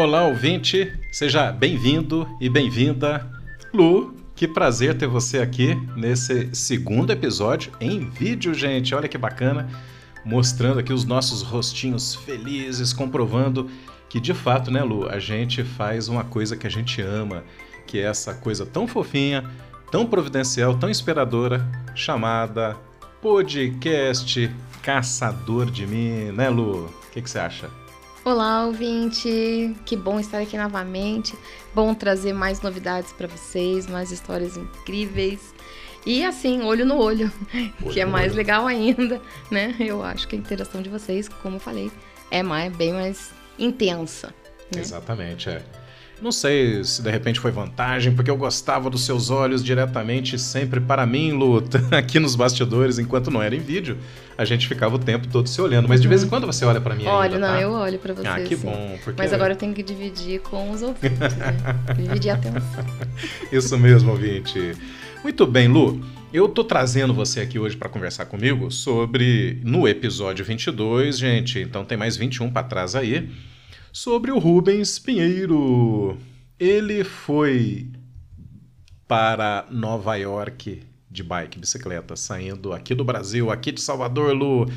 Olá, ouvinte, seja bem-vindo e bem-vinda. Lu, que prazer ter você aqui nesse segundo episódio em vídeo, gente. Olha que bacana, mostrando aqui os nossos rostinhos felizes, comprovando que de fato, né, Lu, a gente faz uma coisa que a gente ama, que é essa coisa tão fofinha, tão providencial, tão inspiradora, chamada podcast Caçador de Mim, né, Lu? O que, que você acha? Olá, ouvinte! Que bom estar aqui novamente. Bom trazer mais novidades para vocês, mais histórias incríveis. E assim, olho no olho, olho que é mais olho. legal ainda, né? Eu acho que a interação de vocês, como eu falei, é mais, bem mais intensa. Né? Exatamente, é. Não sei se de repente foi vantagem, porque eu gostava dos seus olhos diretamente sempre para mim, Luta, aqui nos bastidores, enquanto não era em vídeo. A gente ficava o tempo todo se olhando. Mas de vez em quando você olha para mim Olha, ainda, não, tá? eu olho para você. Ah, que sim. bom. Porque... Mas agora eu tenho que dividir com os ouvintes, né? dividir a atenção. Isso mesmo, ouvinte. Muito bem, Lu. Eu tô trazendo você aqui hoje para conversar comigo sobre no episódio 22, gente. Então tem mais 21 para trás aí sobre o Rubens Pinheiro. Ele foi para Nova York de bike, bicicleta, saindo aqui do Brasil, aqui de Salvador, Lu.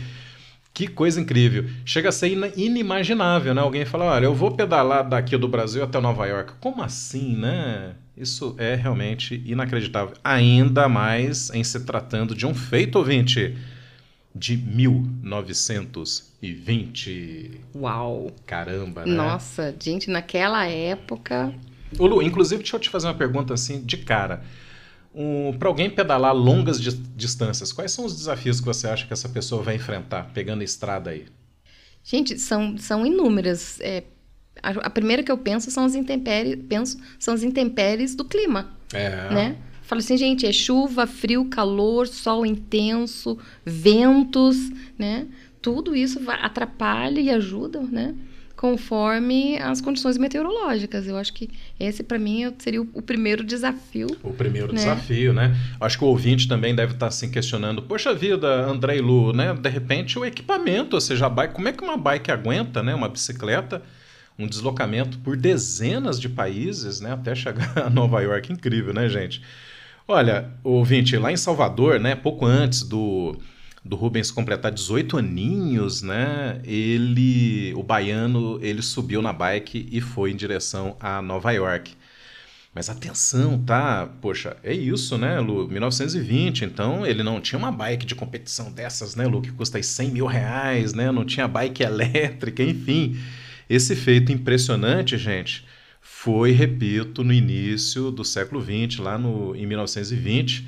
Que coisa incrível. Chega a ser inimaginável, né? Alguém fala, olha, eu vou pedalar daqui do Brasil até Nova York. Como assim, né? Isso é realmente inacreditável. Ainda mais em se tratando de um feito, ouvinte de 1920. Uau! Caramba, né? Nossa, gente, naquela época. Ô Lu, inclusive, deixa eu te fazer uma pergunta assim de cara. Um, Para alguém pedalar longas di distâncias, quais são os desafios que você acha que essa pessoa vai enfrentar pegando a estrada aí? Gente, são, são inúmeras. É, a, a, primeira que eu penso são as intempéries, penso, são as intempéries do clima. É. Né? Falo assim, gente, é chuva, frio, calor, sol intenso, ventos, né? Tudo isso atrapalha e ajuda, né? Conforme as condições meteorológicas. Eu acho que esse, para mim, seria o, primeiro desafio. O primeiro né? desafio, né? Acho que o ouvinte também deve estar se questionando: poxa vida, André e Lu, né? De repente, o equipamento, ou seja, a bike, como é que uma bike aguenta, né? Uma bicicleta um deslocamento por dezenas de países, né, até chegar a Nova York. Incrível, né, gente? Olha, ouvinte, lá em Salvador, né, pouco antes do, do Rubens completar 18 aninhos, né, ele, o baiano, ele subiu na bike e foi em direção a Nova York. Mas atenção, tá? Poxa, é isso, né, Lu? 1920, então ele não tinha uma bike de competição dessas, né, Lu, que custa aí 100 mil reais, né? Não tinha bike elétrica, enfim. Esse feito impressionante, gente, foi, repito, no início do século XX, lá no, em 1920.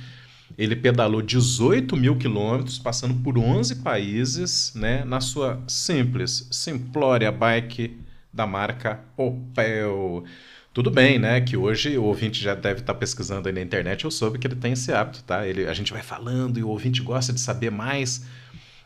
Ele pedalou 18 mil quilômetros, passando por 11 países, né, na sua simples, simplória bike da marca Opel. Tudo bem, né? Que hoje o ouvinte já deve estar pesquisando aí na internet. Eu soube que ele tem esse hábito, tá? Ele, a gente vai falando e o ouvinte gosta de saber mais.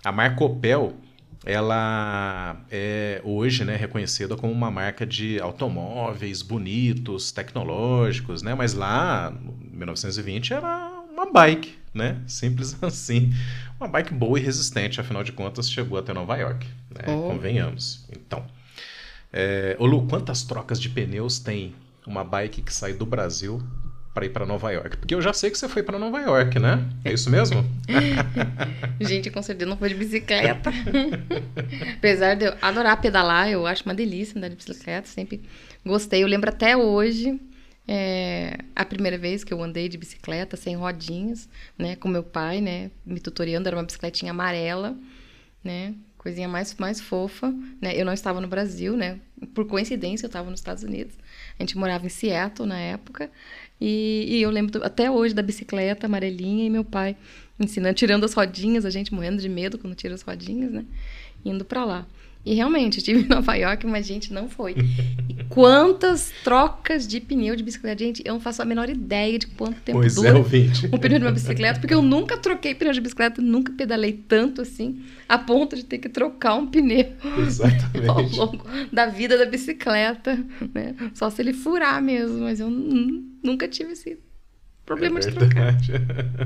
A marca Opel ela é hoje né, reconhecida como uma marca de automóveis bonitos, tecnológicos, né? Mas lá, em 1920, era uma bike, né? Simples assim. Uma bike boa e resistente, afinal de contas, chegou até Nova York, né? Oh. Convenhamos. Então, é... Ô Lu, quantas trocas de pneus tem uma bike que sai do Brasil para ir para Nova York? Porque eu já sei que você foi para Nova York, né? É isso mesmo? Gente, com certeza não foi de bicicleta. Apesar de eu adorar pedalar, eu acho uma delícia andar de bicicleta, sempre gostei. Eu lembro até hoje é, a primeira vez que eu andei de bicicleta sem rodinhas, né, com meu pai, né, me tutoriando, era uma bicicletinha amarela, né, coisinha mais, mais fofa, né, eu não estava no Brasil, né, por coincidência eu estava nos Estados Unidos, a gente morava em Seattle na época, e, e, eu lembro até hoje da bicicleta amarelinha e meu pai ensinando, tirando as rodinhas, a gente morrendo de medo quando tira as rodinhas, né? Indo para lá. E realmente, estive em Nova York, mas gente não foi. E quantas trocas de pneu de bicicleta? Gente, eu não faço a menor ideia de quanto tempo pois dura é, ouvinte. um pneu de uma bicicleta, porque eu nunca troquei pneu de bicicleta, nunca pedalei tanto assim, a ponto de ter que trocar um pneu Exatamente. ao longo da vida da bicicleta, né? Só se ele furar mesmo, mas eu nunca tive esse problema é de trocar.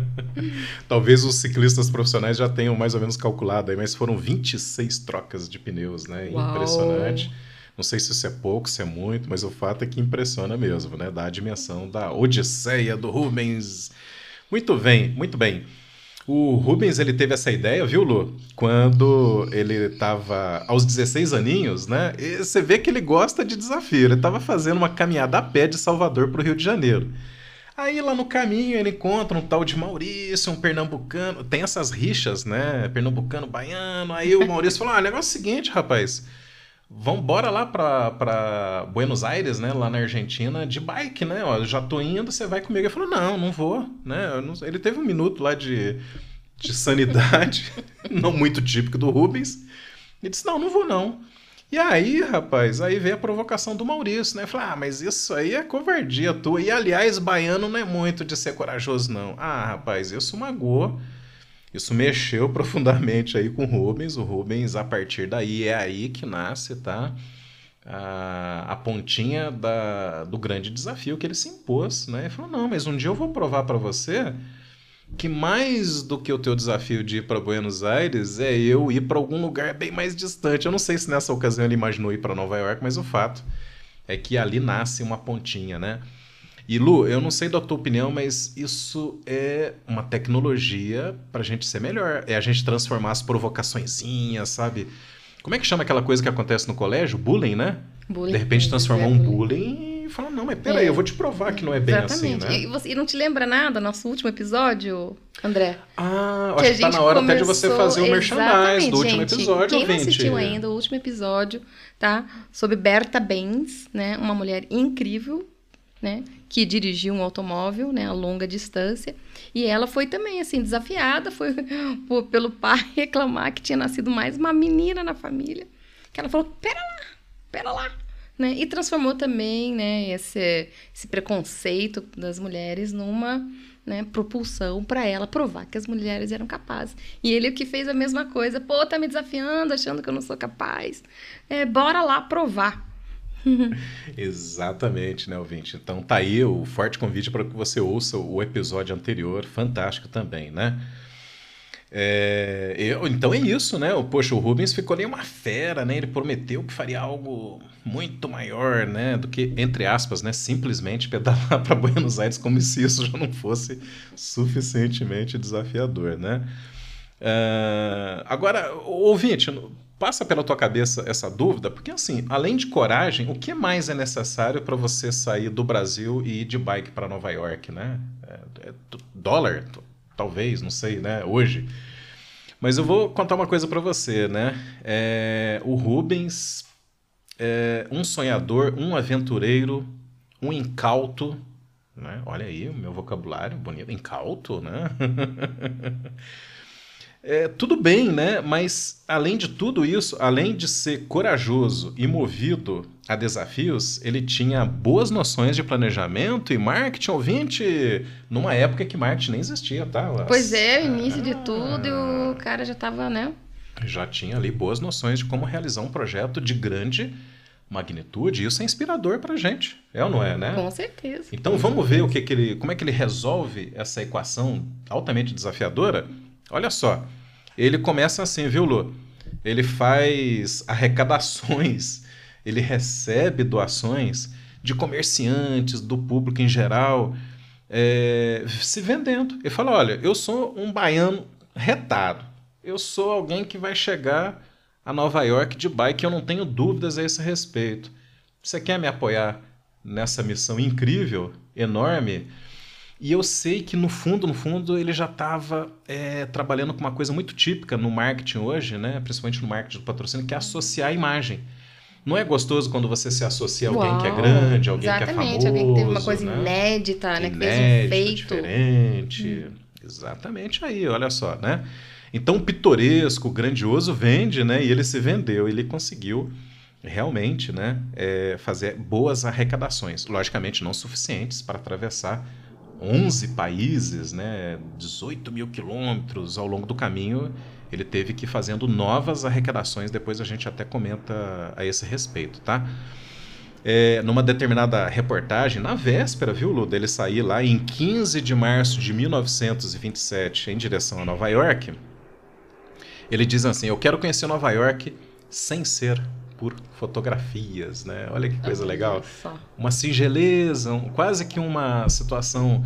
Talvez os ciclistas profissionais já tenham mais ou menos calculado aí, mas foram 26 trocas de pneus, né? Uau. Impressionante. Não sei se isso é pouco, se é muito, mas o fato é que impressiona mesmo, né? Da dimensão da Odisseia do Rubens. Muito bem, muito bem. O Rubens ele teve essa ideia, viu, Lu? Quando ele estava aos 16 aninhos, né? E você vê que ele gosta de desafio. Ele estava fazendo uma caminhada a pé de Salvador para o Rio de Janeiro. Aí lá no caminho ele encontra um tal de Maurício, um pernambucano. Tem essas rixas, né? Pernambucano, baiano. Aí o Maurício falou: ah, o negócio é o seguinte, rapaz. Vamos bora lá para Buenos Aires, né? Lá na Argentina, de bike, né? Ó, já tô indo, você vai comigo. Ele falou: não, não vou, né? Não... Ele teve um minuto lá de, de sanidade, não muito típico do Rubens. Ele disse: não, não vou não. E aí, rapaz, aí veio a provocação do Maurício, né? Falar, ah, mas isso aí é covardia tua. E aliás, baiano não é muito de ser corajoso, não. Ah, rapaz, isso magoou. Isso mexeu profundamente aí com o Rubens. O Rubens, a partir daí, é aí que nasce, tá? A, a pontinha da, do grande desafio que ele se impôs, né? Ele falou, não, mas um dia eu vou provar para você que mais do que o teu desafio de ir para Buenos Aires é eu ir para algum lugar bem mais distante. Eu não sei se nessa ocasião ele imaginou ir para Nova York, mas o fato é que ali nasce uma pontinha, né? E Lu, eu não sei da tua opinião, mas isso é uma tecnologia para a gente ser melhor. É a gente transformar as provocaçõezinhas, sabe? Como é que chama aquela coisa que acontece no colégio? Bullying, né? Bullying. De repente transformar um bullying fala, não, mas peraí, é. eu vou te provar que não é bem Exatamente. assim, né? E, você, e não te lembra nada, nosso último episódio, André? Ah, que acho que tá na hora começou... até de você fazer o merchandise do último gente, episódio, quem não assistiu ainda o último episódio, tá? Sobre Berta Benz, né? Uma mulher incrível, né? Que dirigiu um automóvel, né? A longa distância. E ela foi também, assim, desafiada, foi por, pelo pai reclamar que tinha nascido mais uma menina na família. Que ela falou, pera lá, pera lá, né? E transformou também né, esse, esse preconceito das mulheres numa né, propulsão para ela provar que as mulheres eram capazes. E ele o que fez a mesma coisa, pô, tá me desafiando, achando que eu não sou capaz. É, bora lá provar. Exatamente, né, ouvinte? Então tá aí o forte convite para que você ouça o episódio anterior, fantástico também, né? É, eu, então é isso, né? O, poxa, o Rubens ficou nem uma fera, né? Ele prometeu que faria algo muito maior, né? Do que, entre aspas, né? Simplesmente pedalar para Buenos Aires como se isso já não fosse suficientemente desafiador, né? Uh, agora, ouvinte, passa pela tua cabeça essa dúvida, porque assim, além de coragem, o que mais é necessário para você sair do Brasil e ir de bike para Nova York, né? É, é, dólar? Talvez, não sei, né? Hoje. Mas eu vou contar uma coisa para você, né? É, o Rubens é um sonhador, um aventureiro, um incauto, né? Olha aí o meu vocabulário bonito, incauto, né? É, tudo bem, né? Mas além de tudo isso, além de ser corajoso e movido a desafios, ele tinha boas noções de planejamento e marketing ouvinte numa época que marketing nem existia, tá? As... Pois é, início ah, de tudo e o cara já estava, né? Já tinha ali boas noções de como realizar um projeto de grande magnitude. Isso é inspirador para gente, é ou não é, né? Com certeza. Então vamos ver o que, que ele, como é que ele resolve essa equação altamente desafiadora Olha só, ele começa assim, viu, Lu? Ele faz arrecadações, ele recebe doações de comerciantes, do público em geral, é, se vendendo. Ele fala: olha, eu sou um baiano retado, eu sou alguém que vai chegar a Nova York de bike, eu não tenho dúvidas a esse respeito. Você quer me apoiar nessa missão incrível, enorme? E eu sei que no fundo, no fundo, ele já estava é, trabalhando com uma coisa muito típica no marketing hoje, né? principalmente no marketing do patrocínio, que é associar a imagem. Não é gostoso quando você se associa a alguém Uau, que é grande, alguém que é famoso. alguém que teve uma coisa né? inédita, né? que fez um feito. diferente. Hum. Exatamente aí, olha só, né? Então, pitoresco, grandioso vende, né? E ele se vendeu, ele conseguiu realmente, né? É, fazer boas arrecadações. Logicamente, não suficientes para atravessar 11 países, né, 18 mil quilômetros ao longo do caminho, ele teve que ir fazendo novas arrecadações, depois a gente até comenta a esse respeito, tá? É, numa determinada reportagem, na véspera, viu, Lu, dele sair lá em 15 de março de 1927 em direção a Nova York, ele diz assim: Eu quero conhecer Nova York sem ser por fotografias, né? Olha que coisa legal. Uma singeleza, um, quase que uma situação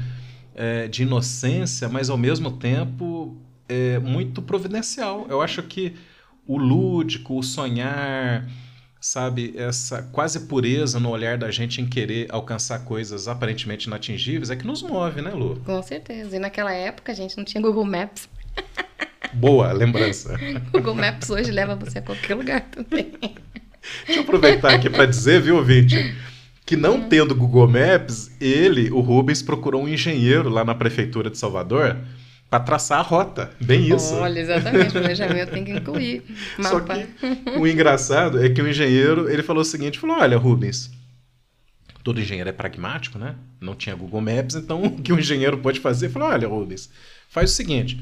é, de inocência, mas ao mesmo tempo é, muito providencial. Eu acho que o lúdico, o sonhar, sabe, essa quase pureza no olhar da gente em querer alcançar coisas aparentemente inatingíveis é que nos move, né, Lu? Com certeza. E naquela época a gente não tinha Google Maps. Boa lembrança. Google Maps hoje leva você a qualquer lugar também. Deixa eu aproveitar aqui para dizer, viu, ouvinte, que não hum. tendo Google Maps, ele, o Rubens, procurou um engenheiro lá na prefeitura de Salvador para traçar a rota. Bem isso. Olha, exatamente, o planejamento tem que incluir mapa. Só que o engraçado é que o engenheiro, ele falou o seguinte, falou, olha, Rubens, todo engenheiro é pragmático, né? Não tinha Google Maps, então o que o engenheiro pode fazer? Falou, olha, Rubens, faz o seguinte,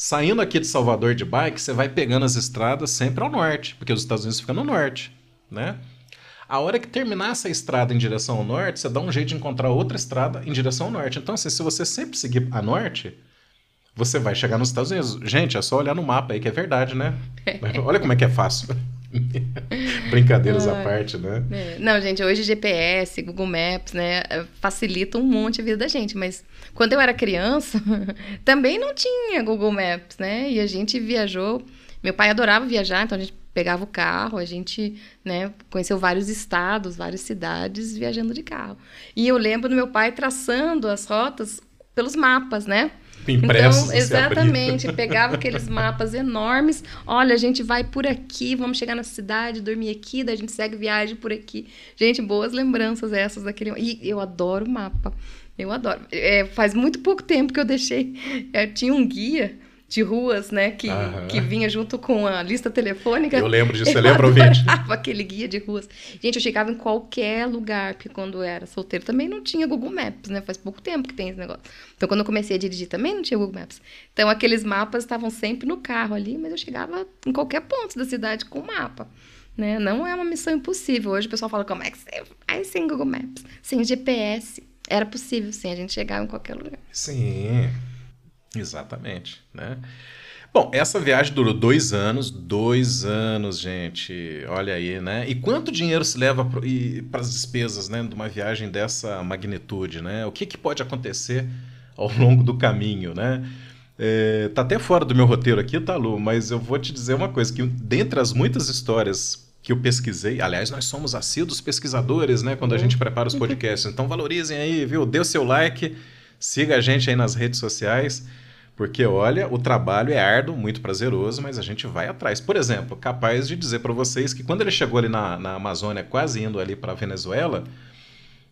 saindo aqui de Salvador de bike, você vai pegando as estradas sempre ao norte, porque os Estados Unidos ficam no norte, né? A hora que terminar essa estrada em direção ao norte, você dá um jeito de encontrar outra estrada em direção ao norte. Então, assim, se você sempre seguir a norte, você vai chegar nos Estados Unidos. Gente, é só olhar no mapa aí que é verdade, né? Olha como é que é fácil. Brincadeiras à parte, né? É. Não, gente, hoje GPS, Google Maps, né, facilitam um monte a vida da gente, mas quando eu era criança, também não tinha Google Maps, né? E a gente viajou, meu pai adorava viajar, então a gente pegava o carro, a gente, né, conheceu vários estados, várias cidades viajando de carro. E eu lembro do meu pai traçando as rotas pelos mapas, né? Impressos então, exatamente, pegava aqueles mapas enormes. Olha, a gente vai por aqui, vamos chegar na cidade, dormir aqui, daí a gente segue viagem por aqui. Gente, boas lembranças essas daquele. E eu adoro mapa. Eu adoro. É, faz muito pouco tempo que eu deixei. Eu tinha um guia de ruas, né? Que, que vinha junto com a lista telefônica. Eu lembro disso, você lembra, ouvinte? aquele guia de ruas. Gente, eu chegava em qualquer lugar, porque quando eu era solteiro também não tinha Google Maps, né? Faz pouco tempo que tem esse negócio. Então, quando eu comecei a dirigir também não tinha Google Maps. Então, aqueles mapas estavam sempre no carro ali, mas eu chegava em qualquer ponto da cidade com o mapa. Né? Não é uma missão impossível. Hoje o pessoal fala, como é que você vai sem Google Maps? Sem GPS. Era possível, sim, a gente chegava em qualquer lugar. Sim. Exatamente, né? Bom, essa viagem durou dois anos, dois anos, gente. Olha aí, né? E quanto dinheiro se leva para as despesas, né, de uma viagem dessa magnitude, né? O que, que pode acontecer ao longo do caminho, né? É, tá até fora do meu roteiro aqui, tá, Lu? Mas eu vou te dizer uma coisa, que dentre as muitas histórias que eu pesquisei, aliás, nós somos assíduos pesquisadores, né, quando a gente prepara os podcasts. Então valorizem aí, viu? Dê o seu like, siga a gente aí nas redes sociais. Porque, olha, o trabalho é árduo, muito prazeroso, mas a gente vai atrás. Por exemplo, capaz de dizer para vocês que quando ele chegou ali na, na Amazônia, quase indo ali para Venezuela,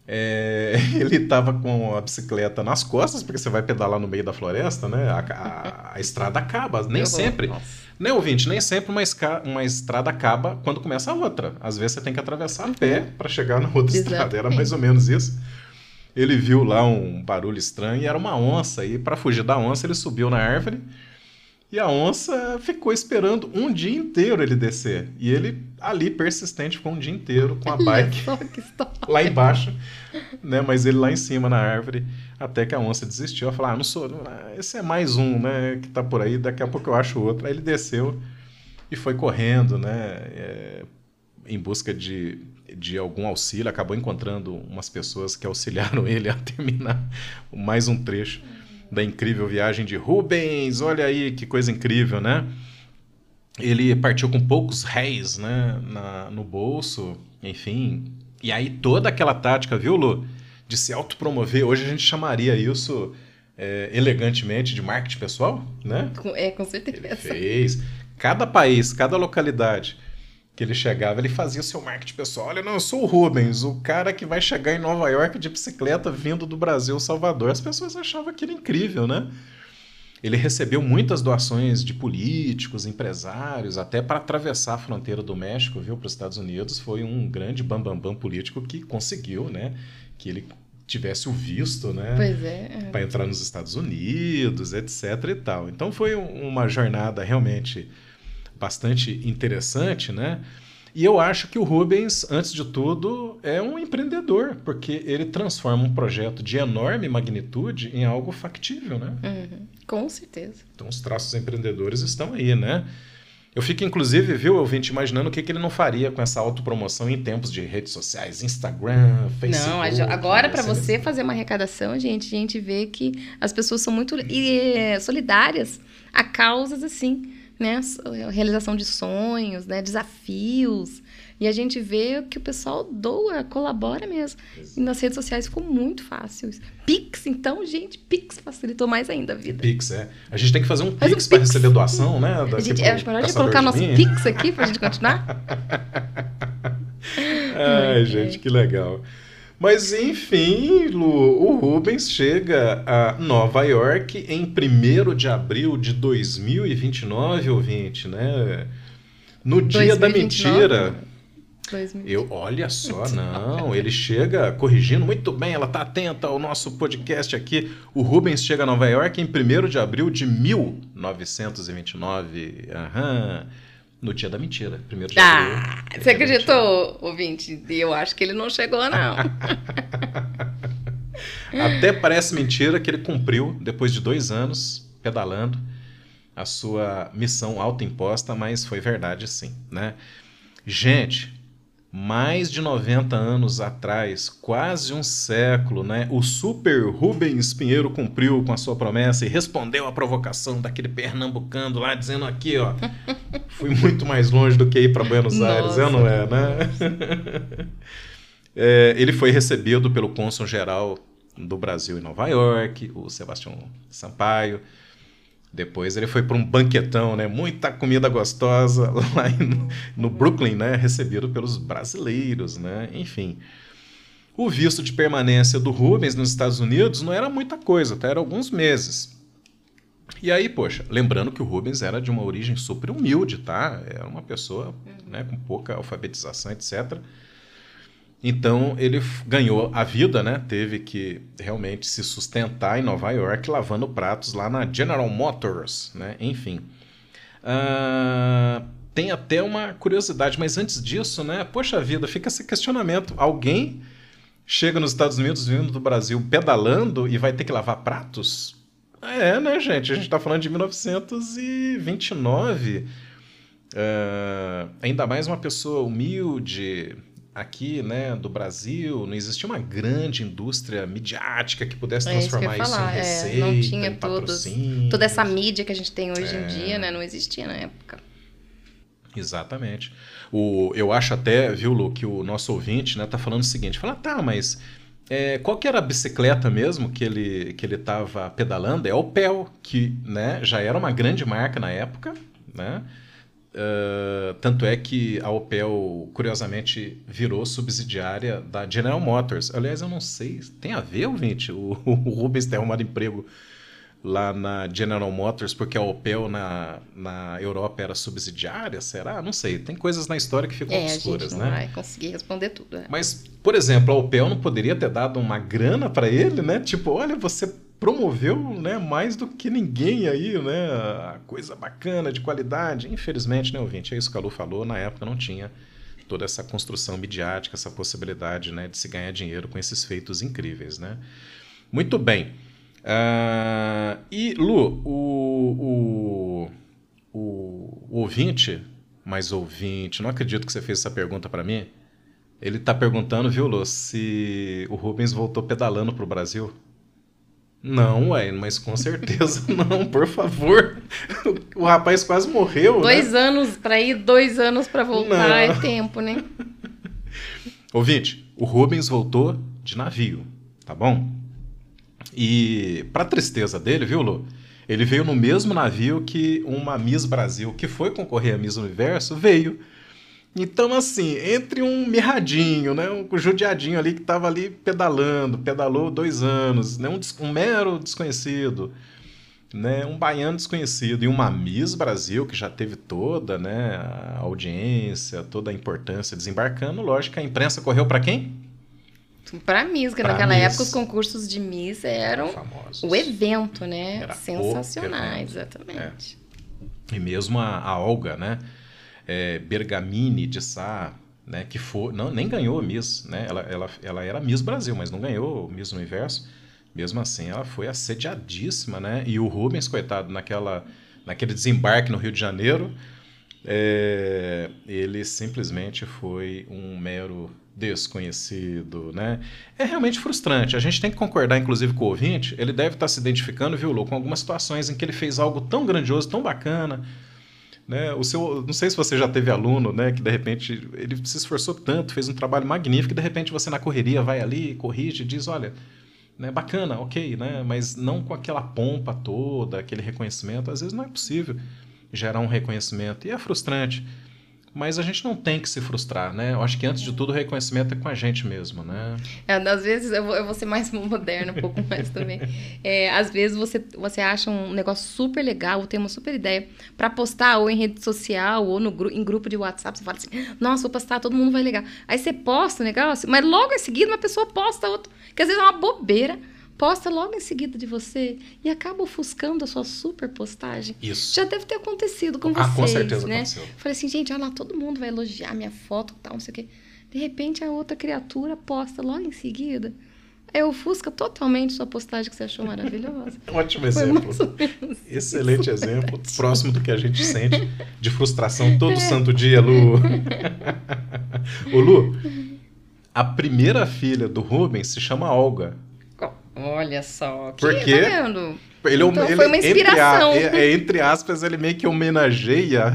é, ele estava com a bicicleta nas costas, porque você vai pedalar no meio da floresta, né? A, a, a estrada acaba, nem sempre. Nossa. Né, ouvinte? Nem sempre uma, esca, uma estrada acaba quando começa a outra. Às vezes você tem que atravessar a pé para chegar na outra Exatamente. estrada. Era mais ou menos isso ele viu lá um barulho estranho e era uma onça. E para fugir da onça, ele subiu na árvore e a onça ficou esperando um dia inteiro ele descer. E ele ali persistente ficou um dia inteiro com a bike lá embaixo, né? Mas ele lá em cima na árvore, até que a onça desistiu. Ela falou: "Ah, não sou, esse é mais um, né, que tá por aí, daqui a pouco eu acho outro". Aí ele desceu e foi correndo, né, é, em busca de de algum auxílio, acabou encontrando umas pessoas que auxiliaram ele a terminar mais um trecho da incrível viagem de Rubens. Olha aí que coisa incrível, né? Ele partiu com poucos réis né, na, no bolso, enfim. E aí toda aquela tática, viu, Lu? De se autopromover, hoje a gente chamaria isso é, elegantemente de marketing pessoal, né? É, com certeza. Ele fez. Cada país, cada localidade que ele chegava, ele fazia o seu marketing pessoal. Olha, não, eu sou o Rubens, o cara que vai chegar em Nova York de bicicleta vindo do Brasil, Salvador. As pessoas achavam aquilo incrível, né? Ele recebeu muitas doações de políticos, empresários, até para atravessar a fronteira do México, viu, para os Estados Unidos. Foi um grande bambambam bam, bam político que conseguiu, né? Que ele tivesse o visto, né? Pois é. Para entrar nos Estados Unidos, etc. e tal. Então foi uma jornada realmente bastante interessante, né? E eu acho que o Rubens, antes de tudo, é um empreendedor, porque ele transforma um projeto de enorme magnitude em algo factível, né? Uhum. Com certeza. Então os traços empreendedores estão aí, né? Eu fico, inclusive, viu, ouvinte, imaginando o que, que ele não faria com essa autopromoção em tempos de redes sociais, Instagram, Facebook. Não, agora para você fazer uma arrecadação, gente, a gente vê que as pessoas são muito e, solidárias a causas assim, né? Realização de sonhos, né? Desafios. E a gente vê que o pessoal doa, colabora mesmo. E nas redes sociais ficou muito fácil. Pix, então, gente, Pix facilitou mais ainda a vida. Pix, é. A gente tem que fazer um Faz Pix, um para receber doação, né? a gente, é, melhor de colocar nosso Pix aqui para a gente continuar? Ai, gente, que legal. Mas enfim, Lu, o Rubens chega a Nova York em 1 de abril de 2029, ouvinte, né? No dia 2029. da mentira. 2020. Eu, olha só, não, ele chega corrigindo muito bem, ela está atenta ao nosso podcast aqui. O Rubens chega a Nova York em 1 de abril de 1929. Aham. No dia da mentira, 1 de ah, abril. Você acreditou, ouvinte? Eu acho que ele não chegou, não. Até parece mentira que ele cumpriu, depois de dois anos pedalando, a sua missão autoimposta, mas foi verdade sim, né? Gente, mais de 90 anos atrás, quase um século, né, o super Rubens Pinheiro cumpriu com a sua promessa e respondeu à provocação daquele pernambucano lá, dizendo aqui, ó, fui muito mais longe do que ir para Buenos Aires, eu não é, né? é, ele foi recebido pelo cônsul-geral do Brasil em Nova York, o Sebastião Sampaio, depois ele foi para um banquetão, né? Muita comida gostosa lá em, no Brooklyn, né? Recebido pelos brasileiros, né? Enfim. O visto de permanência do Rubens nos Estados Unidos não era muita coisa, até tá? era alguns meses. E aí, poxa, lembrando que o Rubens era de uma origem super humilde, tá? Era uma pessoa né, com pouca alfabetização, etc. Então ele ganhou a vida, né? Teve que realmente se sustentar em Nova York lavando pratos lá na General Motors, né? Enfim. Uh, tem até uma curiosidade, mas antes disso, né? Poxa vida, fica esse questionamento. Alguém chega nos Estados Unidos vindo do Brasil pedalando e vai ter que lavar pratos? É, né, gente? A gente está falando de 1929. Uh, ah, ainda mais uma pessoa humilde, aqui, né, do Brasil, não existia uma grande indústria midiática que pudesse transformar é isso, isso, em receita, é, não tinha todos, toda essa mídia que a gente tem hoje é. em dia, né, não existia na época. Exatamente. O, eu acho até, viu, Lu, que o nosso ouvinte, né, tá falando o seguinte, fala, tá, mas é, qual que era a bicicleta mesmo que ele que ele estava pedalando? É o Pel, que né, já era uma grande marca na época, né? Uh, tanto é que a Opel, curiosamente, virou subsidiária da General Motors. Aliás, eu não sei, tem a ver, ouvinte? O, o Rubens ter arrumado emprego lá na General Motors porque a Opel na, na Europa era subsidiária, será? Não sei, tem coisas na história que ficam é, obscuras, a gente não né? vai conseguir responder tudo. É. Mas, por exemplo, a Opel não poderia ter dado uma grana para ele, né? Tipo, olha, você promoveu né, mais do que ninguém aí, né? Coisa bacana, de qualidade. Infelizmente, né, ouvinte? É isso que a Lu falou, na época não tinha toda essa construção midiática, essa possibilidade né, de se ganhar dinheiro com esses feitos incríveis, né? Muito bem. Uh, e, Lu, o, o, o, o ouvinte, mais ouvinte, não acredito que você fez essa pergunta para mim. Ele está perguntando, viu, Lu, se o Rubens voltou pedalando para o Brasil. Não, ué, mas com certeza não, por favor. O rapaz quase morreu. Né? Dois né? anos para ir, dois anos para voltar, não. é tempo, né? Ouvinte, o Rubens voltou de navio, tá bom? E, para tristeza dele, viu, Lu? Ele veio no mesmo navio que uma Miss Brasil, que foi concorrer a Miss Universo, veio. Então, assim, entre um mirradinho, né, um judiadinho ali que estava ali pedalando, pedalou dois anos, né, um, um, mero desconhecido, né, um baiano desconhecido e uma Miss Brasil que já teve toda né, a audiência, toda a importância desembarcando, lógico, a imprensa correu para quem? Para Miss, porque pra naquela Miss. época os concursos de Miss eram Famosos. o evento, né? Era Sensacionais, exatamente. É. E mesmo a, a Olga, né? É, Bergamini de Sá, né, que foi, não, nem ganhou Miss, né? Ela, ela, ela era Miss Brasil, mas não ganhou Miss Universo. Mesmo assim, ela foi assediadíssima, né? E o Rubens, coitado, naquela, naquele desembarque no Rio de Janeiro, É, ele simplesmente foi um mero desconhecido, né? É realmente frustrante. A gente tem que concordar, inclusive, com o ouvinte. Ele deve estar se identificando, viu, Lu, com algumas situações em que ele fez algo tão grandioso, tão bacana. Né? O seu, não sei se você já teve aluno, né, que de repente ele se esforçou tanto, fez um trabalho magnífico, e de repente você na correria vai ali, corrige, diz, olha, né, bacana, ok, né, mas não com aquela pompa toda, aquele reconhecimento. Às vezes não é possível gerar um reconhecimento. E é frustrante. Mas a gente não tem que se frustrar, né? Eu acho que antes de tudo o reconhecimento é com a gente mesmo, né? É, às vezes eu vou, eu vou ser mais moderna um pouco mais também. É, às vezes você, você acha um negócio super legal, tem uma super ideia para postar ou em rede social ou no, em grupo de WhatsApp. Você fala assim, nossa, vou postar, todo mundo vai ligar. Aí você posta o negócio, mas logo em seguida uma pessoa posta outro. Que às vezes é uma bobeira posta logo em seguida de você e acaba ofuscando a sua super postagem. Isso. Já deve ter acontecido com ah, vocês, com certeza né? aconteceu. Falei assim, gente, olha lá, todo mundo vai elogiar minha foto tal, não sei o quê. De repente, a outra criatura posta logo em seguida. Aí ofusca totalmente sua postagem que você achou maravilhosa. Ótimo exemplo. Excelente exemplo. Próximo do que a gente sente de frustração todo é. santo dia, Lu. Ô, Lu, a primeira filha do Rubens se chama Olga. Olha só. Que, Porque tá vendo? Ele, então, ele, foi uma inspiração. Entre, é, entre, aspas, ele meio que homenageia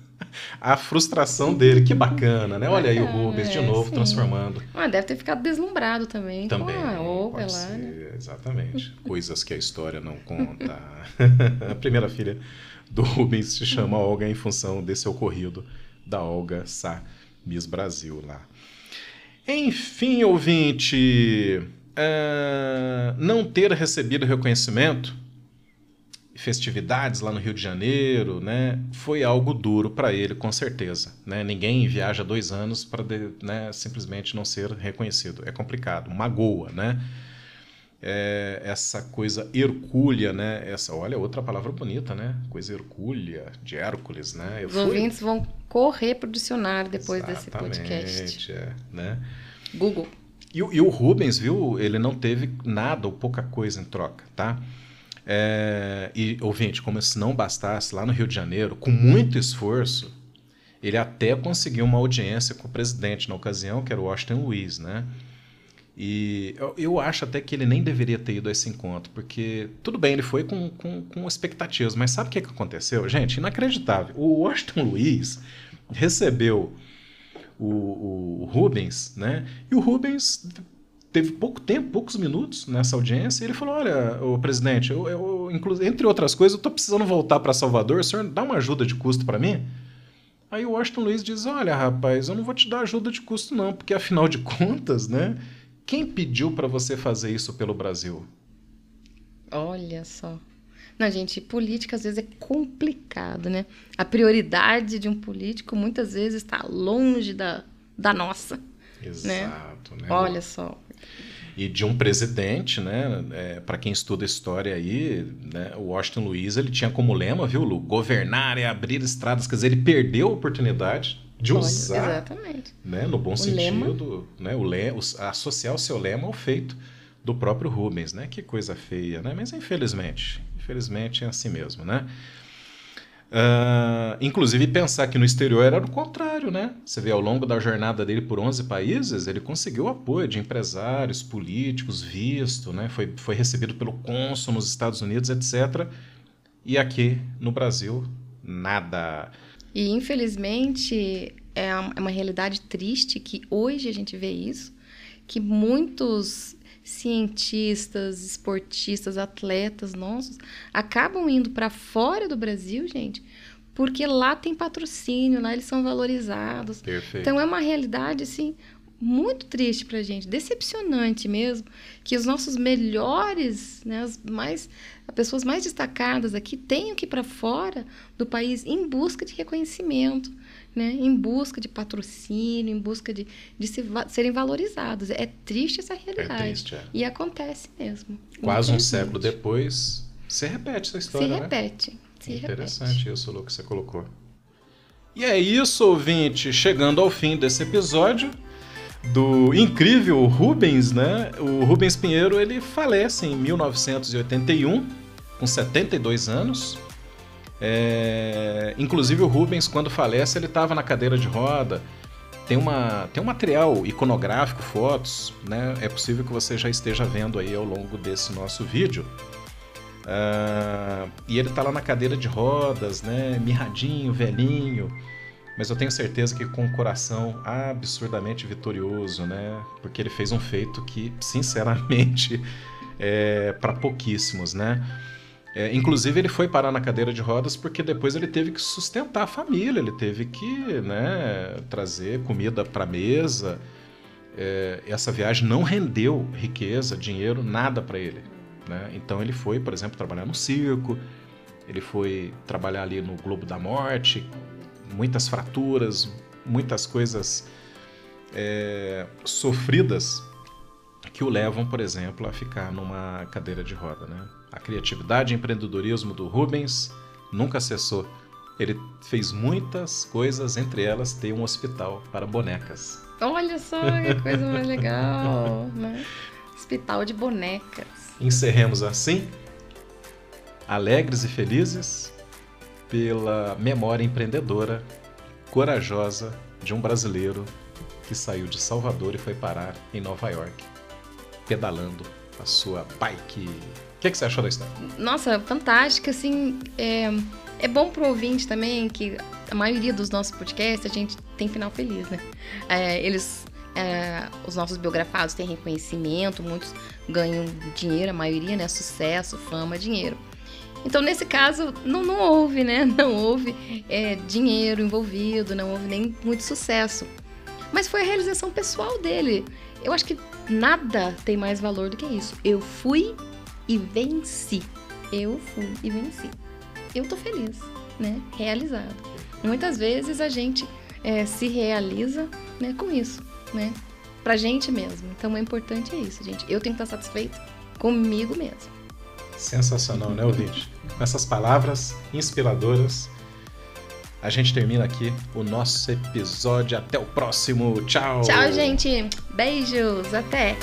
a frustração dele. Que bacana, né? Olha aí o Rubens é, de novo sim. transformando. Ah, deve ter ficado deslumbrado também. Também. Com a Olga lá, né? Exatamente. Coisas que a história não conta. a primeira filha do Rubens se chama Olga em função desse ocorrido da Olga Sá Miss Brasil lá. Enfim, ouvinte. Uh, não ter recebido reconhecimento, festividades lá no Rio de Janeiro, né, foi algo duro para ele, com certeza. Né? Ninguém viaja dois anos para né, simplesmente não ser reconhecido. É complicado, magoa, né? É, essa coisa hercúlea, né? Essa, olha, outra palavra bonita, né? Coisa hercúlea, de Hércules, né? Eu Os fui... ouvintes vão correr para o dicionário depois Exatamente, desse podcast. É, né? Google. E, e, o Rubens, viu, ele não teve nada ou pouca coisa em troca, tá? É, e, ouvinte, como se não bastasse, lá no Rio de Janeiro, com muito esforço, ele até conseguiu uma audiência com o presidente na ocasião, que era o Washington Luiz, né? E eu, eu, acho até que ele nem deveria ter ido a esse encontro, porque tudo bem, ele foi com, com, com expectativas, mas sabe o que, que aconteceu? Gente, inacreditável. O Washington Luiz recebeu o, o Rubens, né? E o Rubens teve pouco tempo, poucos minutos nessa audiência, e ele falou: Olha, o presidente, eu, eu entre outras coisas, eu estou precisando voltar para Salvador, o senhor dá uma ajuda de custo para mim? Aí o Washington Luiz diz: Olha, rapaz, eu não vou te dar ajuda de custo, não, porque afinal de contas, né? Quem pediu para você fazer isso pelo Brasil? Olha só. Não, gente, política às vezes é complicado, né? A prioridade de um político muitas vezes está longe da, da nossa. Né? Exato, né? né? Olha só. E de um presidente, né? É, Para quem estuda história aí, né? O Washington Luiz ele tinha como lema, viu, Lu? Governar é abrir estradas. Quer dizer, ele perdeu a oportunidade de Olha, usar, exatamente. né? No bom o sentido, lema. né? O le, associar o seu lema ao feito do próprio Rubens, né? Que coisa feia, né? Mas infelizmente, Infelizmente é assim mesmo, né? Uh, inclusive pensar que no exterior era o contrário, né? Você vê ao longo da jornada dele por 11 países, ele conseguiu apoio de empresários, políticos, visto, né? Foi, foi recebido pelo cônsul nos Estados Unidos, etc. E aqui no Brasil, nada. E infelizmente é uma realidade triste que hoje a gente vê isso, que muitos cientistas, esportistas, atletas nossos acabam indo para fora do Brasil, gente, porque lá tem patrocínio, lá eles são valorizados. Perfeito. Então é uma realidade assim muito triste para a gente, decepcionante mesmo, que os nossos melhores, né, as mais, as pessoas mais destacadas aqui tenham que ir para fora do país em busca de reconhecimento, né, em busca de patrocínio, em busca de, de se, serem valorizados. É triste essa realidade. É triste, é. E acontece mesmo. Quase um século depois, se repete essa história. Se né? repete. Se Interessante repete. isso, Lu, que você colocou. E é isso, ouvinte. Chegando ao fim desse episódio do incrível Rubens, né? O Rubens Pinheiro ele falece em 1981, com 72 anos. É, inclusive o Rubens, quando falece, ele estava na cadeira de roda. Tem, uma, tem um material iconográfico, fotos, né? É possível que você já esteja vendo aí ao longo desse nosso vídeo. Uh, e ele está lá na cadeira de rodas, né? Mirradinho, velhinho. Mas eu tenho certeza que com o coração absurdamente vitorioso, né? Porque ele fez um feito que, sinceramente, é para pouquíssimos, né? É, inclusive, ele foi parar na cadeira de rodas porque depois ele teve que sustentar a família, ele teve que né, trazer comida para a mesa. É, essa viagem não rendeu riqueza, dinheiro, nada para ele. Né? Então, ele foi, por exemplo, trabalhar no circo, ele foi trabalhar ali no Globo da Morte, muitas fraturas, muitas coisas é, sofridas que o levam, por exemplo, a ficar numa cadeira de roda. Né? A criatividade e empreendedorismo do Rubens nunca cessou. Ele fez muitas coisas, entre elas ter um hospital para bonecas. Olha só que coisa mais legal, né? Hospital de bonecas. Encerremos assim, alegres e felizes, pela memória empreendedora, corajosa de um brasileiro que saiu de Salvador e foi parar em Nova York, pedalando a sua bike que, que, você achou da história? Nossa, fantástica, assim, é, é bom pro ouvinte também que a maioria dos nossos podcasts a gente tem final feliz, né? É, eles, é, os nossos biografados têm reconhecimento, muitos ganham dinheiro, a maioria, né? Sucesso, fama, dinheiro. Então, nesse caso, não, não houve, né? Não houve é, dinheiro envolvido, não houve nem muito sucesso. Mas foi a realização pessoal dele. Eu acho que nada tem mais valor do que isso. Eu fui e venci. Eu fui e venci. Eu tô feliz, né? Realizado. Muitas vezes a gente é, se realiza né, com isso, né? Pra gente mesmo. Então, o importante é isso, gente. Eu tenho que estar satisfeito comigo mesmo. Sensacional, né, ouvinte? Com essas palavras inspiradoras, a gente termina aqui o nosso episódio. Até o próximo. Tchau! Tchau, gente! Beijos! Até!